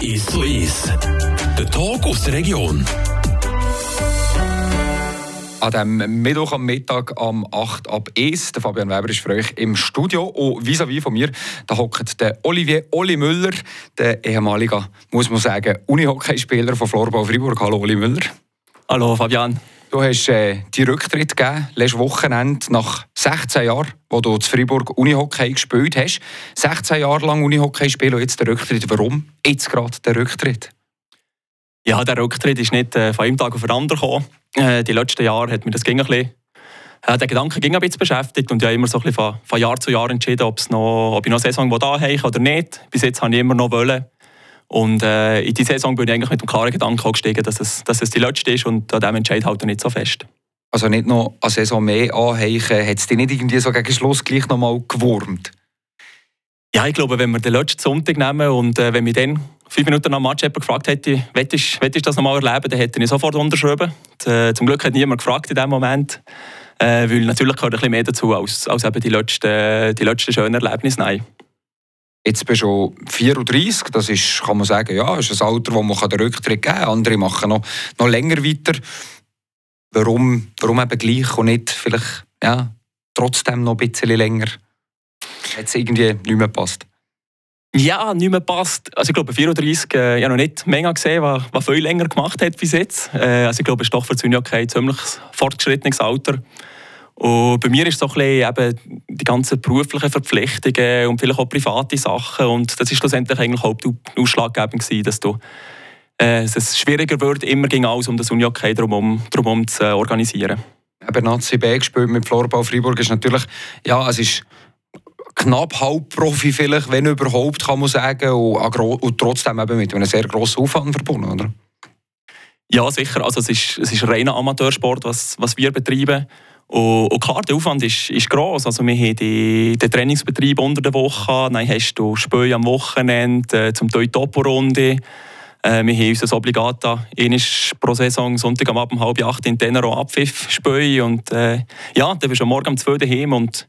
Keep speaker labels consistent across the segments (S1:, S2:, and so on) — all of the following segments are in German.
S1: Ist so ist. Der Talk aus der Region.
S2: An diesem Mittwoch am Mittag am 8 ab 1. Der Fabian Weber ist für euch im Studio. Und vis-à-vis von mir da hockt der Olivier Oli Müller, der ehemalige, muss man sagen, Unihockeyspieler von Florbau Freiburg. Hallo Oli Müller.
S3: Hallo Fabian.
S2: Du hast äh, die Rücktritt gegeben, letztes Wochenende, nach 16 Jahren, wo du zu Freiburg Unihockey gespielt hast. 16 Jahre lang Unihockey spielen und jetzt der Rücktritt. Warum jetzt gerade der Rücktritt?
S3: Ja, der Rücktritt ist nicht äh, von einem Tag auf den anderen gekommen. Äh, die letzten Jahre hat mich das ging ein bisschen, äh, der Gedanke ging ein bisschen beschäftigt und ich habe immer so ein bisschen von, von Jahr zu Jahr entschieden, noch, ob ich noch eine Saison da habe oder nicht. Bis jetzt habe ich immer noch wollen. Und äh, in die Saison bin ich eigentlich mit dem klaren Gedanken gestiegen, dass es, dass es die letzte ist und an dem entscheidet halt nicht so fest.
S2: Also nicht noch eine Saison mehr anheichen, hat es dich nicht irgendwie so gegen Schluss gleich noch mal gewurmt?
S3: Ja, ich glaube, wenn wir den letzten Sonntag nehmen und äh, wenn wir dann fünf Minuten nach dem Match jemand gefragt hätte, willst du das noch mal erleben, dann hätte ich sofort unterschrieben. Äh, zum Glück hat niemand gefragt in dem Moment, äh, weil natürlich gehört ein bisschen mehr dazu als, als eben die letzten, die letzten schönen Erlebnisse. Nein.
S2: Jetzt bist du 34, das ist, kann man sagen, ja, ist ein Alter, wo man den Rücktritt geben kann. Andere machen noch, noch länger weiter. Warum, warum eben gleich und nicht vielleicht ja, trotzdem noch ein bisschen länger? Hat es irgendwie nicht mehr gepasst?
S3: Ja, nicht mehr passt. Also ich glaube, 34, äh, ich habe noch nicht mega gesehen, was, was viel länger gemacht hat bis jetzt. Äh, also ich glaube, es ist doch für ein ziemlich fortgeschrittenes Alter. Und bei mir ist so ein bisschen eben die ganzen beruflichen Verpflichtungen und vielleicht auch private Sachen. Und das ist schlussendlich eigentlich auch ausschlaggebend gewesen, dass du, äh, es schwieriger wird, immer ging alles um das Unihockey drumherum, drumherum zu organisieren.
S2: Eben Nazi B gespielt mit Florbau Freiburg ist natürlich, ja, es ist knapp Halbprofi vielleicht, wenn überhaupt, kann man sagen, und, und trotzdem eben mit einem sehr grossen Aufwand verbunden, oder?
S3: Ja, sicher. Also es ist, es ist reiner Amateursport, was, was wir betreiben. Und, und klar, der Aufwand ist, ist gross. Also wir haben die, den Trainingsbetrieb unter der Woche, dann hast du Spiele am Wochenende, äh, zum Teil Topo-Runde. Äh, wir haben unser Obligata einmal pro Saison Sonntag am Abend halb acht in Tenero Abpfiff spielen. Und äh, ja, dann bist du am Morgen um zwei daheim und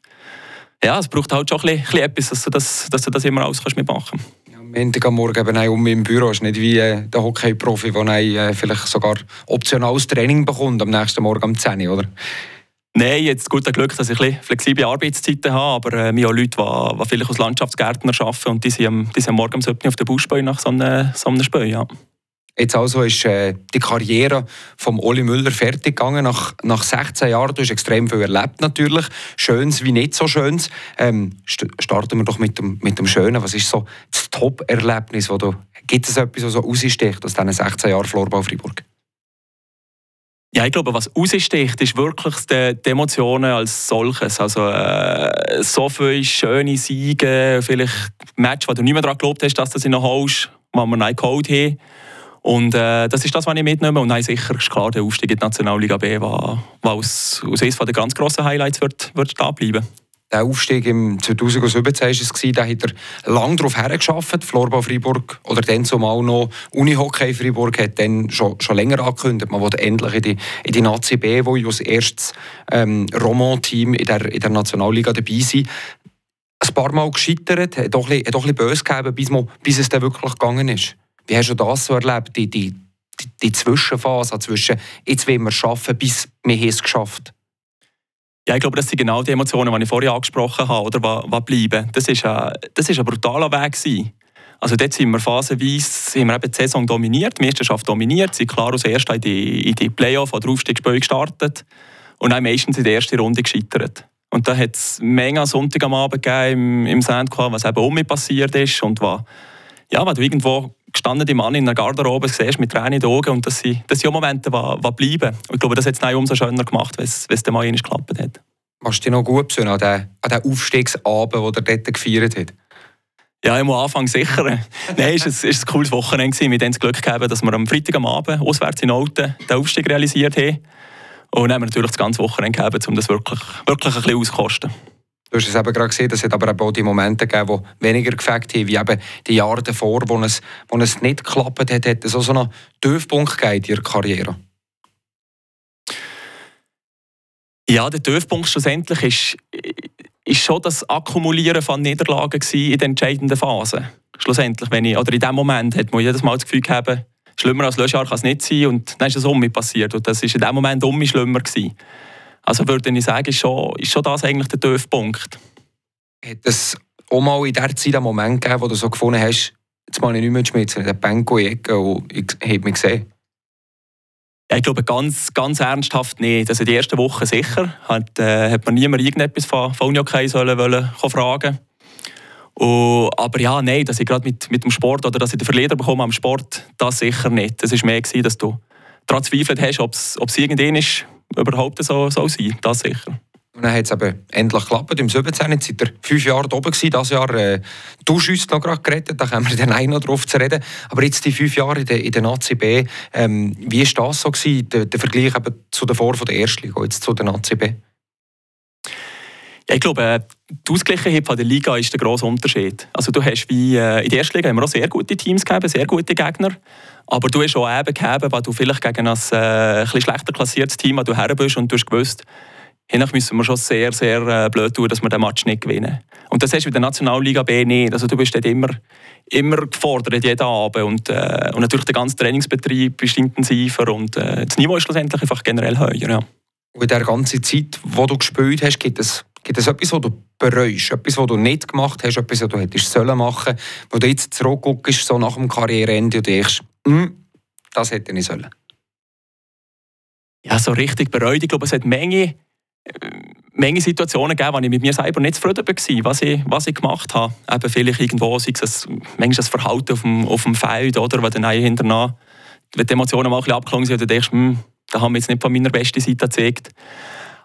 S3: ja, es braucht halt schon ein etwas, dass du das, dass du das immer alles kannst mitmachen kannst.
S2: Am Montag am Morgen eben um im Büro ist nicht wie äh, der Hockey-Profi, der äh, vielleicht sogar optionales Training bekommt am nächsten Morgen um 10 Uhr, oder?
S3: Nein, jetzt gut Glück, dass ich ein flexible Arbeitszeiten habe, aber äh, wir haben Leute, die, die vielleicht als Landschaftsgärtner arbeiten und die sind, die sind um auf der Baustelle nach so einem, so einem Spiel, ja.
S2: Jetzt also ist äh, die Karriere von Oli Müller fertig gegangen nach, nach 16 Jahren. Du hast extrem viel erlebt natürlich, Schönes wie nicht so Schönes. Ähm, st starten wir doch mit dem, mit dem Schönen. Was ist so das Top-Erlebnis, wo du gibt es etwas, was so raussticht aus diesen 16 Jahren Florbau Freiburg?
S3: Ja, ich glaube, was raussticht, ist wirklich die, die Emotionen als solches. Also äh, so viele schöne Siege, vielleicht Match, wo du nicht mehr daran geglaubt hast, dass du sie noch holst, wo wir neu geholt haben. Und äh, das ist das, was ich mitnehme. Und nein, sicher ist klar, der Aufstieg in die Nationalliga B, was aus, aus eines der ganz grossen Highlights wird, wird da bleiben
S2: der Aufstieg im 2017 war es, da hat er lange darauf hergeschafft. Florbau Freiburg oder dann zumal noch Unihockey Freiburg hat dann schon, schon länger angekündigt, man will endlich in die, in die Nazi B, wo ich als erstes ähm, Roman-Team in der, in der Nationalliga dabei sein. Ein paar Mal gescheitert, hat doch ein bisschen, böse gegeben, bis, man, bis es dann wirklich gegangen ist. Wie hast du das so erlebt, die, die, die, die Zwischenphase zwischen jetzt wollen wir schaffen, bis wir es geschafft haben?
S3: Ja, ich glaube, das sind genau die Emotionen, die ich vorher angesprochen habe, oder was, bleiben. Das ist, ein, das ist ein brutaler Weg gewesen. Also dort sind wir phasenweise haben wir eben die Saison dominiert, die Meisterschaft dominiert, sind klar als Erster in die, in die Playoff- oder Aufstiegsspiele gestartet und dann meistens in der ersten Runde gescheitert. Und da hat es Menge Sonntag am Abend gegeben im, im Sandquark, was eben um mich passiert ist und was, ja, was du irgendwo gestanden Mann in einer Garderobe siehst mit Tränen in den Augen und das sind, das sind auch Momente, die, bleiben. Und ich glaube, das hat es umso schöner gemacht, wenn es dann mal geklappt hat.
S2: Machst du dich noch gut besinnen an den, an den Aufstiegsabend, den er dort gefeiert hat?
S3: Ja, am Anfang sicher. Nein, es war ein, ein cooles Wochenende. Wir haben das Glück gehabt, dass wir am Freitag am Abend auswärts in Alten den Aufstieg realisiert haben. Und dann haben wir natürlich das ganze Wochenende gehabt, um das wirklich, wirklich ein bisschen auszukosten.
S2: Du hast es eben gerade gesehen, es hat aber auch die Momente gegeben, die weniger gefällt haben, wie eben die Jahre davor, wo es, wo es nicht geklappt hat. Hat es auch so einen Tiefpunkt gegeben in deiner Karriere?
S3: Ja, der Tiefpunkt schlussendlich ist, ist schon das Akkumulieren von Niederlagen in der entscheidenden Phase. schlussendlich. Wenn ich, oder in dem Moment hat man jedes Mal das Gefühl gehabt, schlimmer als Löschjahr kann es nicht sein und dann ist es um mich passiert und das ist in dem Moment um mich schlimmer gewesen. Also würde ich sagen, ist schon, ist schon das eigentlich der Tiefpunkt.
S2: Hat es auch mal in der Zeit einen Moment gegeben, wo du so gefunden hast, jetzt mal ich nicht mehr schmitzen, den Benko in die Ecke und ich habe mich gesehen?
S3: Ja, ich glaube, ganz, ganz ernsthaft nicht. Also die ersten Wochen sicher. Hat, äh, hat man niemand irgendetwas von, von Unihockey sollen wollen, fragen und, aber ja, nein, dass ich gerade mit, mit dem Sport oder dass ich den Verlierer bekomme am Sport, das sicher nicht. Es war mehr, gewesen, dass du daran zweifelt hast, ob es irgendwann ist, überhaupt so, so sein Das sicher.
S2: Und dann hat es eben endlich geklappt. Im 17. Jetzt seid ihr fünf Jahre oben gewesen. Dieses Jahr äh, du uns noch gerade gerettet. Da kommen wir dann auch noch drauf zu reden. Aber jetzt die fünf Jahre in der, in der Nazi B. Ähm, wie war das so gewesen, der, der Vergleich eben zu davor von der ersten Liga, jetzt zu der Nazi B?
S3: Ja, ich glaube, äh, die Ausgleichheit von der Liga ist der grosse Unterschied. Also du hast wie äh, in der ersten Liga haben wir auch sehr gute Teams gegeben, sehr gute Gegner. Aber du hast auch eben gegeben, weil du vielleicht gegen ein, äh, ein schlechter klassiertes Team du her bist und du hast gewusst, Hiernach müssen wir schon sehr, sehr äh, blöd tun, dass wir den Match nicht gewinnen. Und das hast du in der Nationalliga B nicht. Also du bist dort immer, immer gefordert, jeden Abend. Und, äh, und natürlich der ganze Trainingsbetrieb ist intensiver und äh, das Niveau ist schlussendlich einfach generell höher. Ja.
S2: Und in der ganzen Zeit, wo du gespielt hast, gibt es, gibt es etwas, was du bereust? Etwas, was du nicht gemacht hast, etwas, was du hättest sollen machen wo du jetzt zurückguckst, so nach dem Karriereende und denkst, das hätte ich sollen?
S3: Ja, so richtig bereut. Ich glaube, es hat Menge Menge Situationen gegeben, wo ich mit mir selber nicht zufrieden war, was ich, was ich gemacht habe. Eben vielleicht irgendwo, sei es manchmal das Verhalten auf dem, auf dem Feld, oder, wo dann hinterher, wenn die Emotionen mal ein abgeklungen sind, dann denkst du, hm, da haben wir jetzt nicht von meiner besten Seite gezeigt.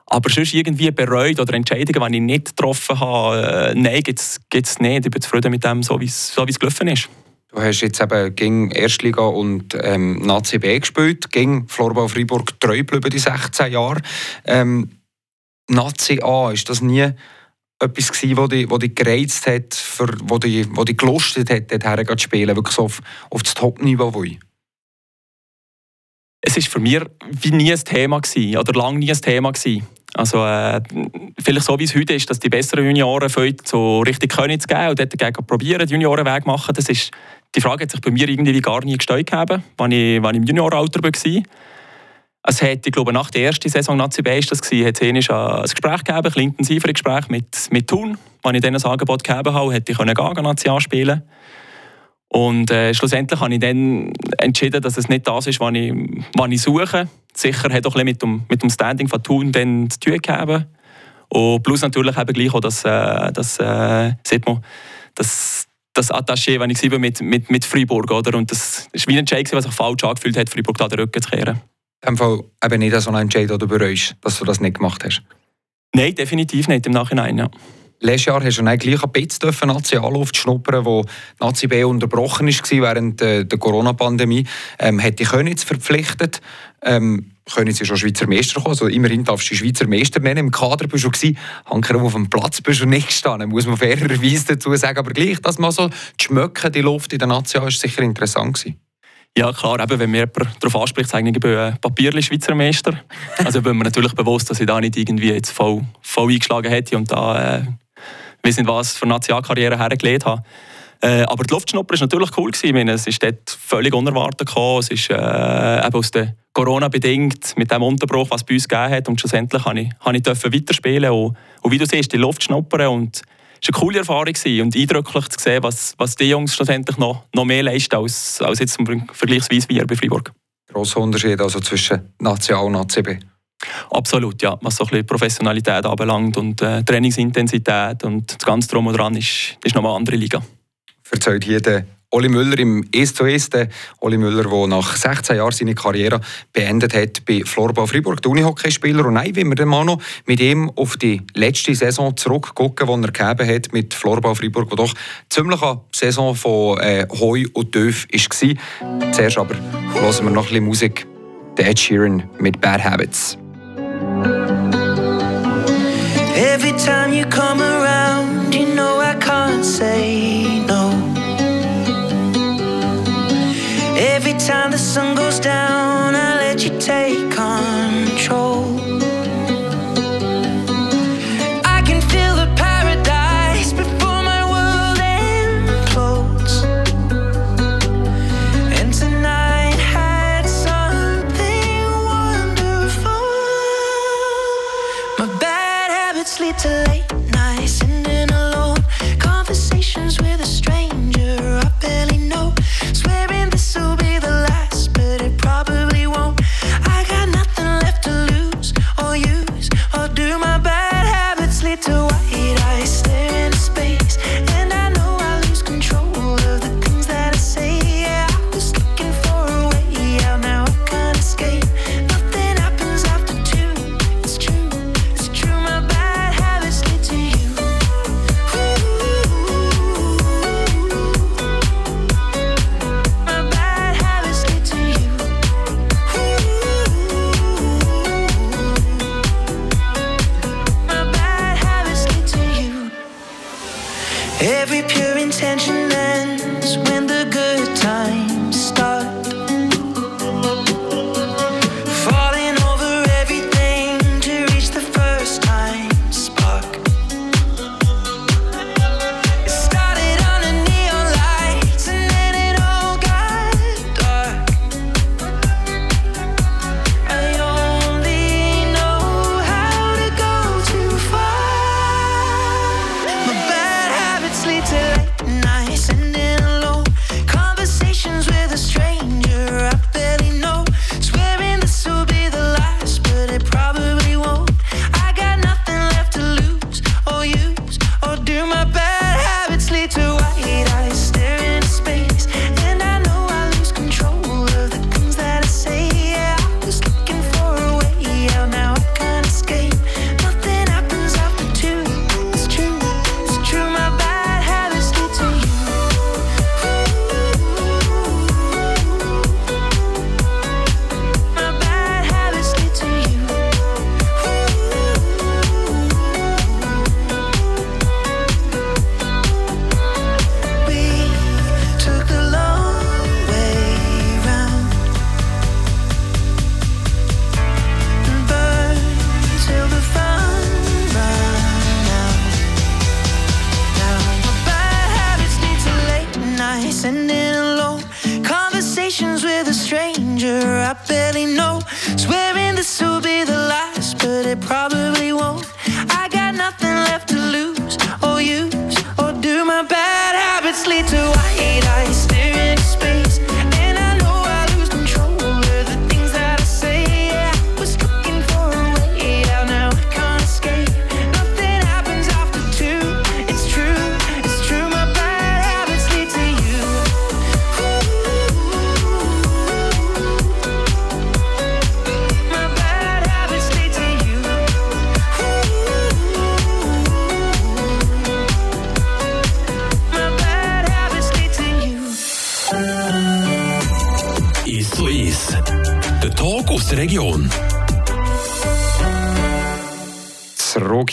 S3: Aber sonst irgendwie bereut oder Entscheidungen, die ich nicht getroffen habe, äh, nein, gibt es nicht. Ich bin zufrieden mit dem, so wie es gelaufen ist.
S2: Du hast jetzt eben gegen Erstliga und ähm, Nazi B gespielt, gegen Florbau Freiburg treu geblieben die 16 Jahre. Ähm, Nazi A, ist das nie etwas gewesen, wo dich, wo dich gereizt hat, für, wo, dich, wo dich gelustet hat, dorthin zu spielen, wirklich so auf, auf das Top-Niveau?
S3: Es war für mich wie nie ein Thema gewesen, oder lange nie ein Thema gewesen. Also äh, vielleicht so wie es heute ist, dass die besseren Junioren so richtig können zu geben und dort dagegen probieren, den Juniorenweg machen. Das ist, die Frage hat sich bei mir irgendwie gar nie gestellt, als ich, ich im Juniorenalter war. Es hat, ich glaube, nach der ersten Saison Nazi B ist das gewesen, hat ein Gespräch gegeben, ein intensiveres Gespräch mit, mit Thun. Wenn ich dann ein Angebot gegeben habe, hätte ich gehen, Nazi anspielen und äh, schlussendlich habe ich dann entschieden, dass es nicht das ist, was ich, was ich suche. Sicher hat auch ein mit dem, mit dem Standing von Thun dann zu tun gehabt. Und plus natürlich eben gleich auch das, äh, das, äh, sieht man, das, das Attaché, wenn ich war mit, mit, mit Freiburg. Oder? Und das war wie ein Entscheid, was sich falsch angefühlt hat, Freiburg da den Rücken zu kehren
S2: dem Fall eben nicht so einen Entscheid, den du bereust, dass du das nicht gemacht hast?
S3: Nein, definitiv nicht im Nachhinein, ja.
S2: Letztes Jahr hast du dann gleich ein bisschen Nazi Anluft schnuppern, wo Nazi B unterbrochen war während der Corona-Pandemie. Ähm, hätte ich Könitz verpflichtet. Ähm, Könitz ist schon Schweizer Meister gekommen, also immerhin darfst du Schweizer Meister nennen. Im Kader bist du gewesen, Hanker auf dem Platz bist du nicht gestanden, muss man fairerweise dazu sagen. Aber gleich, dass man so die die Luft in der Nazi ist sicher interessant gewesen.
S3: Ja klar, eben, wenn mir jemand darauf anspricht, sage ich, ich bin ein Schweizer Meister. Also bin mir natürlich bewusst, dass ich da nicht irgendwie jetzt voll, voll eingeschlagen hätte und da, äh, weiß nicht was, für Nationalkarriere hergelegt habe. Äh, aber die Luftschnupper war natürlich cool. Gewesen. Ich meine, es ist dort völlig unerwartet gekommen. Es ist äh, aus der Corona bedingt, mit dem Unterbruch, was es bei uns gegeben hat. Und schlussendlich habe ich, ich weiterspielen und, und wie du siehst, die Luftschnuppern es war eine coole Erfahrung und eindrücklich zu sehen, was, was die Jungs schlussendlich noch, noch mehr leisten als, als jetzt vergleichsweise wir bei Freiburg.
S2: Grosser Unterschied also zwischen National und ACB?
S3: Absolut, ja. Was so ein bisschen Professionalität anbelangt und äh, Trainingsintensität und das Ganze drum und dran ist, ist nochmal eine andere Liga.
S2: Verzeiht hier der Oli Müller im 1 zu 1. Oli Müller, der nach 16 Jahren seine Karriere beendet hat bei Florbau Fribourg, der Unihockeyspieler. Und nein, wenn wir dann mal noch mit ihm auf die letzte Saison zurückgucken, die er gegeben hat mit Florbau Fribourg, die doch ziemlich eine Saison von äh, Heu und Töf war. Zuerst aber hören wir noch ein bisschen Musik. Der Ed Sheeran mit Bad Habits. You come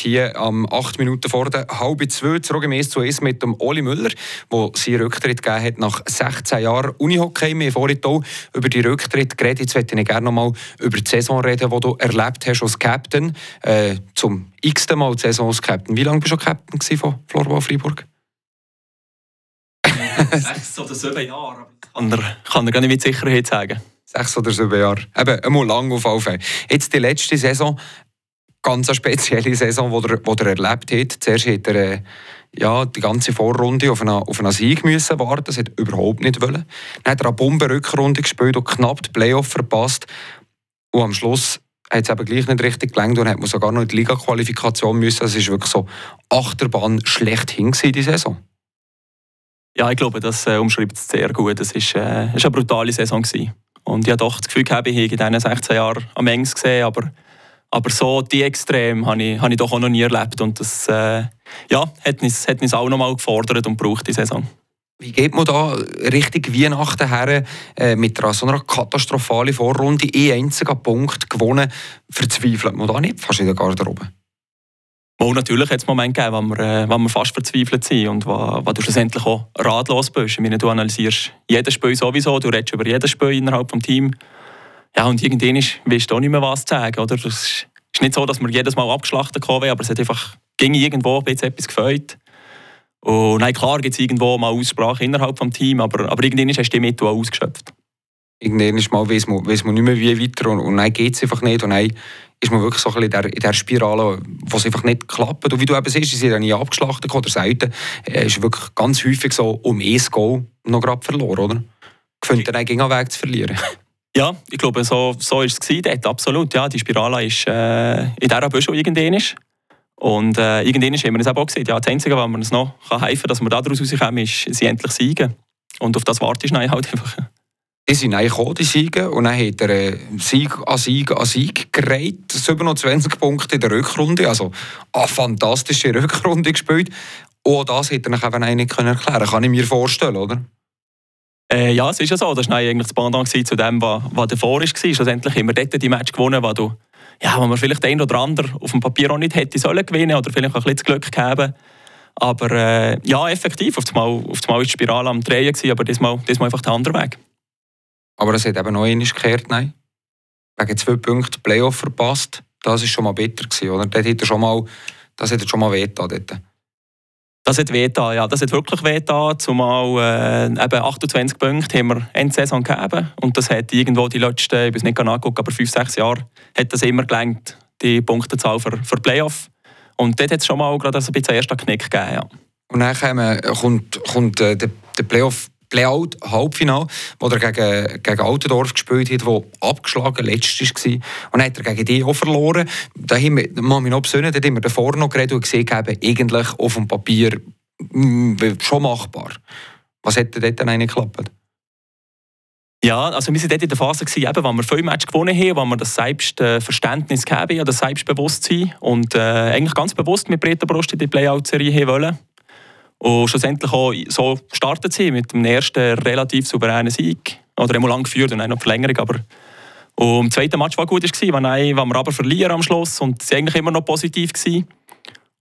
S2: hier am 8 Minuten vor der halben zwei, zurück im S2S mit dem Oli Müller, der seinen Rücktritt gegeben hat nach 16 Jahren Unihockey. Wir haben vorhin auch über die Rücktritt geredet. Jetzt möchte ich gerne noch mal über die Saison reden, die du erlebt hast als Captain. Äh, zum x-ten Mal die Saison als Captain. Wie lange bist du Captain von Florbau Freiburg?
S3: Sechs oder sieben Jahre. Kann er, kann er gar nicht mit Sicherheit sagen.
S2: Sechs oder sieben Jahre. Eben, einmal lang auf Fall. Jetzt die letzte Saison, ganz eine spezielle Saison, die er, die er erlebt hat. Zuerst hat er äh, ja, die ganze Vorrunde auf einen, auf einen Sieg müssen warten. Das hat er überhaupt nicht wollen. Dann hat er eine Bombenrückrunde gespielt und knapp die Playoff verpasst. Und am Schluss hat es eben gleich nicht richtig gelangt und hat man sogar noch in die Liga-Qualifikation müssen. Es war wirklich so Achterbahn schlechthin die Saison.
S3: Ja, ich glaube, das äh, umschreibt es sehr gut. Es war äh, eine brutale Saison. Gewesen. Und ich habe doch das Gefühl ich habe in diesen 16 Jahren am engsten gesehen, aber, aber so die Extrem habe ich, habe ich doch auch noch nie erlebt. Und das äh, ja, hat, uns, hat uns auch noch mal gefordert und braucht die Saison.
S2: Wie geht man da Richtung Weihnachten her äh, mit einer so einer katastrophalen Vorrunde? Ein einziger Punkt gewonnen. Verzweifelt man da nicht fast in der Garderobe?
S3: Wo natürlich hat es Momente gegeben, wo wir, äh, wo wir fast verzweifelt sind und wo, wo du schlussendlich auch ratlos bist. Ich meine, du analysierst jedes Spiel sowieso, du redest über jedes Spiel innerhalb des Teams. Ja, und irgendwann ist, weißt du auch nicht mehr, was zu sagen. Oder? Es ist nicht so, dass wir jedes Mal abgeschlachtet kommen, aber es hat einfach ging irgendwo bisschen etwas gefällt. Und nein, klar gibt es irgendwo mal Aussprache innerhalb des Teams, aber, aber irgendwann hast du die Mittel auch ausgeschöpft.
S2: Irgendwann ist mal, weiss man, weiss man nicht mehr wie weiter und, und dann geht es einfach nicht. Und dann ist man wirklich so ein bisschen in der, in der Spirale, wo es einfach nicht klappt. Und wie du eben siehst, sie sind ja nie abgeschlachtet oder selten. Es ist wirklich ganz häufig so um ein Goal noch gerade verloren, oder? Gefunden, einen Weg zu verlieren.
S3: Ja, ich glaube, so, so ist es dort, absolut. Ja, die Spirale ist äh, in dieser Büschel irgendwann. Und äh, irgendwann haben wir es auch gesehen. Ja, das Einzige, was uns noch kann helfen kann, dass wir daraus rauskommen, ist, sie endlich siegen. Und auf das wartest du dann halt einfach.
S2: Die sind eigentlich gekommen, die Siege, und dann hat er äh, Sieg an Sieg an Sieg gereiht. 27 Punkte in der Rückrunde, also eine fantastische Rückrunde gespielt. Und das hätte er sich eben nicht erklären können, kann ich mir vorstellen, oder?
S3: Äh, ja, es ist ja so. Das war eigentlich das Pendant zu dem, was, was davor war. Schlussendlich haben wir dort die Match gewonnen, wo, du, ja, wo man vielleicht ein oder andere auf dem Papier auch nicht hätte sollen gewinnen oder vielleicht auch ein bisschen das Glück gehabt. Aber äh, ja, effektiv, auf einmal, war die Spirale am Drehen, gewesen, aber diesmal, diesmal einfach der andere Weg.
S2: Aber es hat eben noch einmal gekehrt, nein. Wegen zwei Punkten Playoff verpasst. Das war schon mal bitter, gewesen, oder? Dort hat er schon mal, das hat er.
S3: Das hat wehgetan, ja. Das hat wirklich wehgetan. Zumal äh, eben 28 Punkte haben wir Endsaison gegeben. Und das hat irgendwo die letzten, ich weiß nicht genau angucken, aber 5, 6 Jahre hat das immer gelangt, die Punktezahl für, für Playoff. Und dort hat es schon mal gerade ein bisschen ersten Knick gegeben, ja.
S2: Und dann kommt, kommt äh, der, der Playoff Playout Halbfinale, wo er gegen, gegen Altendorf gespielt hat, wo abgeschlagen letztes war. Und dann hat er gegen die auch verloren. Da haben wir, mich noch besinnen, da haben wir davor noch geredet und gesehen, eben, eigentlich auf dem Papier mh, schon machbar. Was hätte dort dann eigentlich geklappt?
S3: Ja, also wir waren dort in der Phase, gewesen, eben, wo wir viele Matches gewonnen haben, wo wir das Selbstverständnis gegeben das Selbstbewusstsein und äh, eigentlich ganz bewusst mit breiter Brust in die Playout-Serie wollen. Und schlussendlich auch so startet sie mit dem ersten relativ souveränen Sieg. Oder immer lang geführt und dann noch Verlängerung. Aber und im zweiten Match war gut, wenn wir aber verlieren am Schluss und war eigentlich immer noch positiv. Gewesen.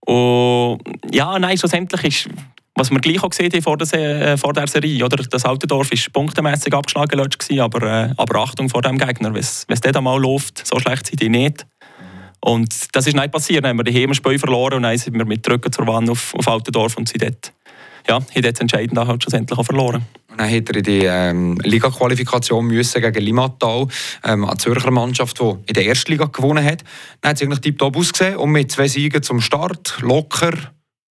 S3: Und ja, nein, schlussendlich ist, was wir gleich auch gesehen haben vor der, äh, vor der Serie, oder? das Altendorf war punktemässig abgeschlagen, gewesen, aber, äh, aber Achtung vor dem Gegner, wenn es dort einmal läuft, so schlecht sind die nicht. Und das ist nicht passiert. Dann haben wir die Heimspiel verloren und dann sind wir mit Rücken zur Wand auf, auf Altendorf und sind dort, ja, haben dort entscheidend halt schlussendlich auch verloren.
S2: dann hat er in die ähm, Liga-Qualifikation gegen Limatal, ähm, eine Zürcher Mannschaft, die in der ersten Liga gewonnen hat. Dann hat es eigentlich tiptop ausgesehen und mit zwei Siegen zum Start, locker.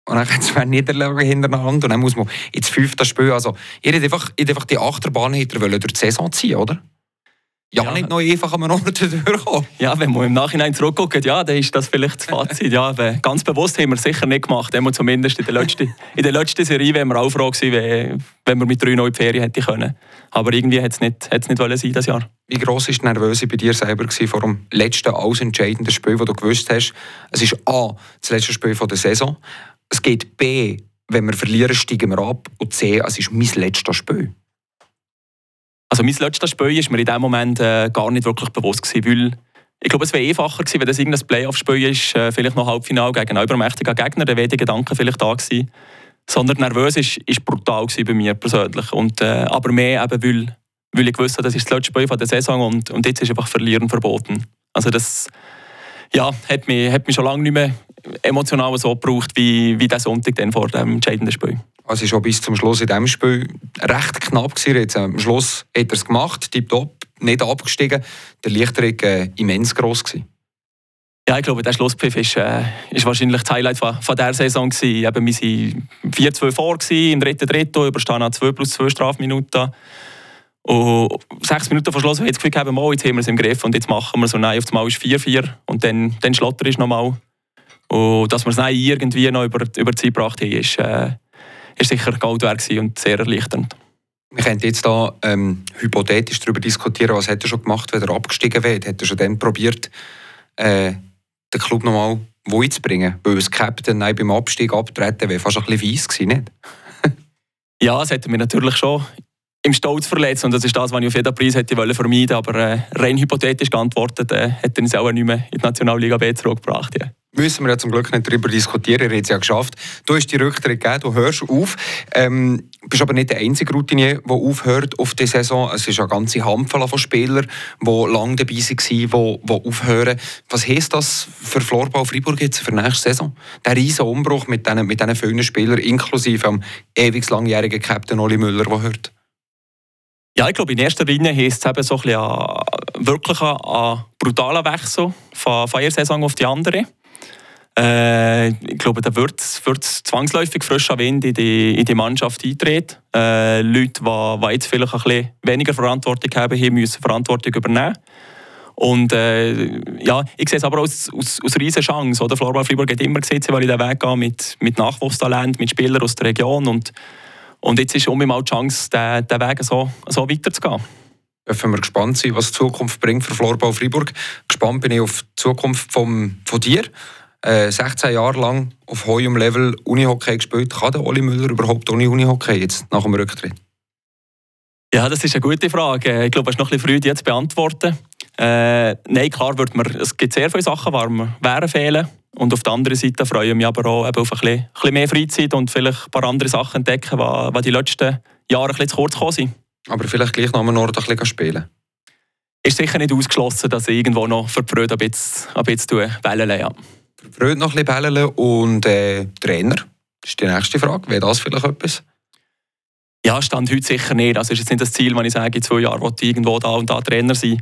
S2: Und dann hat es zwei Niederlagen hintereinander und dann muss man ins fünfte Spiel. Also, ihr hättet einfach, einfach die Achterbahn durch die Saison ziehen, oder? Ja, ja, nicht noch einfach am Ort durchkommen.
S3: Ja, wenn man im Nachhinein zurückguckt, ja, dann ist das vielleicht das Fazit. Ja, ganz bewusst haben wir es sicher nicht gemacht, immer zumindest in der letzten, in der letzten Serie wären wir auch froh gewesen, wenn wir mit drei neuen Ferien hätte können. Aber irgendwie hätte es nicht, hätte es nicht wollen sein, das Jahr.
S2: Wie gross war die Nervöse bei dir selber vor dem letzten, alles entscheidenden Spiel, das du gewusst hast? Es ist A, das letzte Spiel der Saison. Es geht B, wenn wir verlieren, steigen wir ab. Und C, es ist mein letztes Spiel.
S3: Also mein letztes Spiel war mir in dem Moment äh, gar nicht wirklich bewusst gewesen, weil ich glaube, es wäre einfacher gewesen, wenn das irgendein Playoff-Spiel ist, äh, vielleicht noch Halbfinale gegen einen übermächtigen Gegner, dann wäre die Gedanken vielleicht da gewesen. Sondern nervös ist, ist brutal bei mir persönlich. Und, äh, aber mehr eben, weil, weil ich wusste, das ist das letzte Spiel von der Saison und, und jetzt ist einfach Verlieren verboten. Also das ja, hat, mich, hat mich schon lange nicht mehr emotional so gebraucht, wie, wie der Sonntag vor dem entscheidenden Spiel.
S2: Also es war bis zum Schluss in diesem Spiel recht knapp. Jetzt, am Schluss hat er es gemacht, tipptopp, nicht abgestiegen. Der Lichterung äh, immens gross. Gewesen.
S3: Ja, ich glaube, der Schlusspfiff ist, äh, ist wahrscheinlich das Highlight von, von dieser Saison. Eben, wir waren 4-2 vor, gewesen, im dritten Drittel, überstehen an 2 plus 2 Strafminuten. Und sechs Minuten vor Schluss habe ich das Gefühl oh, jetzt haben wir es im Griff und jetzt machen wir so. Nein, auf einmal ist 4-4 und dann, dann schlotter ist nochmal. Und dass wir es irgendwie noch über, über die Zeit gebracht haben, ist, äh, ist sicher Gold wert und sehr erleichternd.
S2: Wir können jetzt da ähm, hypothetisch darüber diskutieren, was hat er schon gemacht, wenn er abgestiegen wird. Hat er schon dann probiert, äh, den Club nochmal wohin zu bringen? Weil das Captain nein, beim Abstieg abtreten wäre fast ein bisschen weiss gewesen, nicht?
S3: ja, das hätte mir natürlich schon im Stolz verletzt und das ist das, was ich auf jeden Preis hätte vermeiden wollen. Aber äh, rein hypothetisch geantwortet, äh, hätte er uns auch nicht mehr in die Nationalliga B zurückgebracht. Ja
S2: müssen wir ja zum Glück nicht darüber diskutieren. Er hat es ja geschafft. Du hast die Rücktritt gegeben, du hörst auf. Ähm, bist aber nicht der einzige Routinier, der aufhört auf die Saison. Es ist eine ganze Handvoll von Spielern, die lange dabei waren, die, die aufhören. Was heisst das für Florbau Freiburg jetzt für nächste Saison? Der riesige Umbruch mit diesen, mit vielen Spielern, inklusive dem ewig langjährigen Captain Oli Müller, der hört.
S3: Ja, ich glaube, in erster Linie heisst es eben so ein bisschen wirklich ein, brutaler Wechsel von, von einer Saison auf die andere. Äh, ich glaube, da wird es zwangsläufig frischer Wind in die, in die Mannschaft eintreten. Äh, Leute, die, die jetzt vielleicht ein bisschen weniger Verantwortung haben, hier müssen Verantwortung übernehmen. Und äh, ja, ich sehe es aber als, als, als riesige Chance. Oder? Florbal Freiburg hat immer gesehen, weil ich den Weg gehe mit, mit Nachwuchstalent, mit Spielern aus der Region. Und, und jetzt ist um die Chance, den, den Weg so, so weiterzugehen.
S2: Dürfen wir gespannt sein, was die Zukunft bringt für Florbau Freiburg. Gespannt bin ich auf die Zukunft vom, von dir äh, 16 Jahre lang auf hohem Level Unihockey gespielt. Kann der Oli Müller überhaupt ohne Unihockey jetzt nach dem Rücktritt?
S3: Ja, das ist eine gute Frage. Ich glaube, es ist noch ein bisschen früh, die zu beantworten. Äh, nein, klar, wird man, es gibt sehr viele Sachen, die wären fehlen. Und auf der anderen Seite freue ich mich aber auch auf ein bisschen, ein bisschen mehr Freizeit und vielleicht ein paar andere Sachen entdecken, die, die letzten Jahre ein bisschen zu kurz gekommen sind.
S2: Aber vielleicht gleich noch am Ort ein bisschen spielen?
S3: Ist sicher nicht ausgeschlossen, dass ich irgendwo noch für die Freude ein bisschen, ein bisschen wählen ja.
S2: Freude noch ein bisschen und äh, Trainer? Das ist die nächste Frage. Wäre das vielleicht etwas?
S3: Ja, stand heute sicher nicht. Also ist jetzt nicht das Ziel, wenn ich sage, in zwei Jahren will ich irgendwo da und da Trainer sein.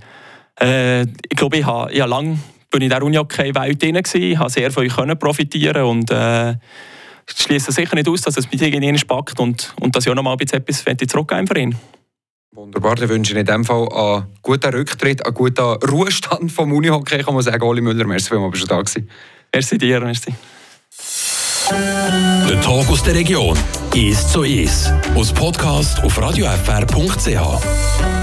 S3: Äh, ich glaube, ich habe, ich habe lange bin in der Uni-Hockey-Welt drin gewesen, habe sehr von euch profitieren und äh, schließe sicher nicht aus, dass es mit irgendjemandem spackt und, und dass ich auch noch mal etwas zurückgeben für ihn.
S2: Wunderbar, dann wünsche ich in dem Fall einen guten Rücktritt, einen guten Ruhestand vom Unihockey, kann man sagen. Oli Müller, merci bist du da gewesen.
S3: Merci dir, merci.
S1: Der Tag aus der Region ist so ist. Aus Podcast auf radiofr.ch.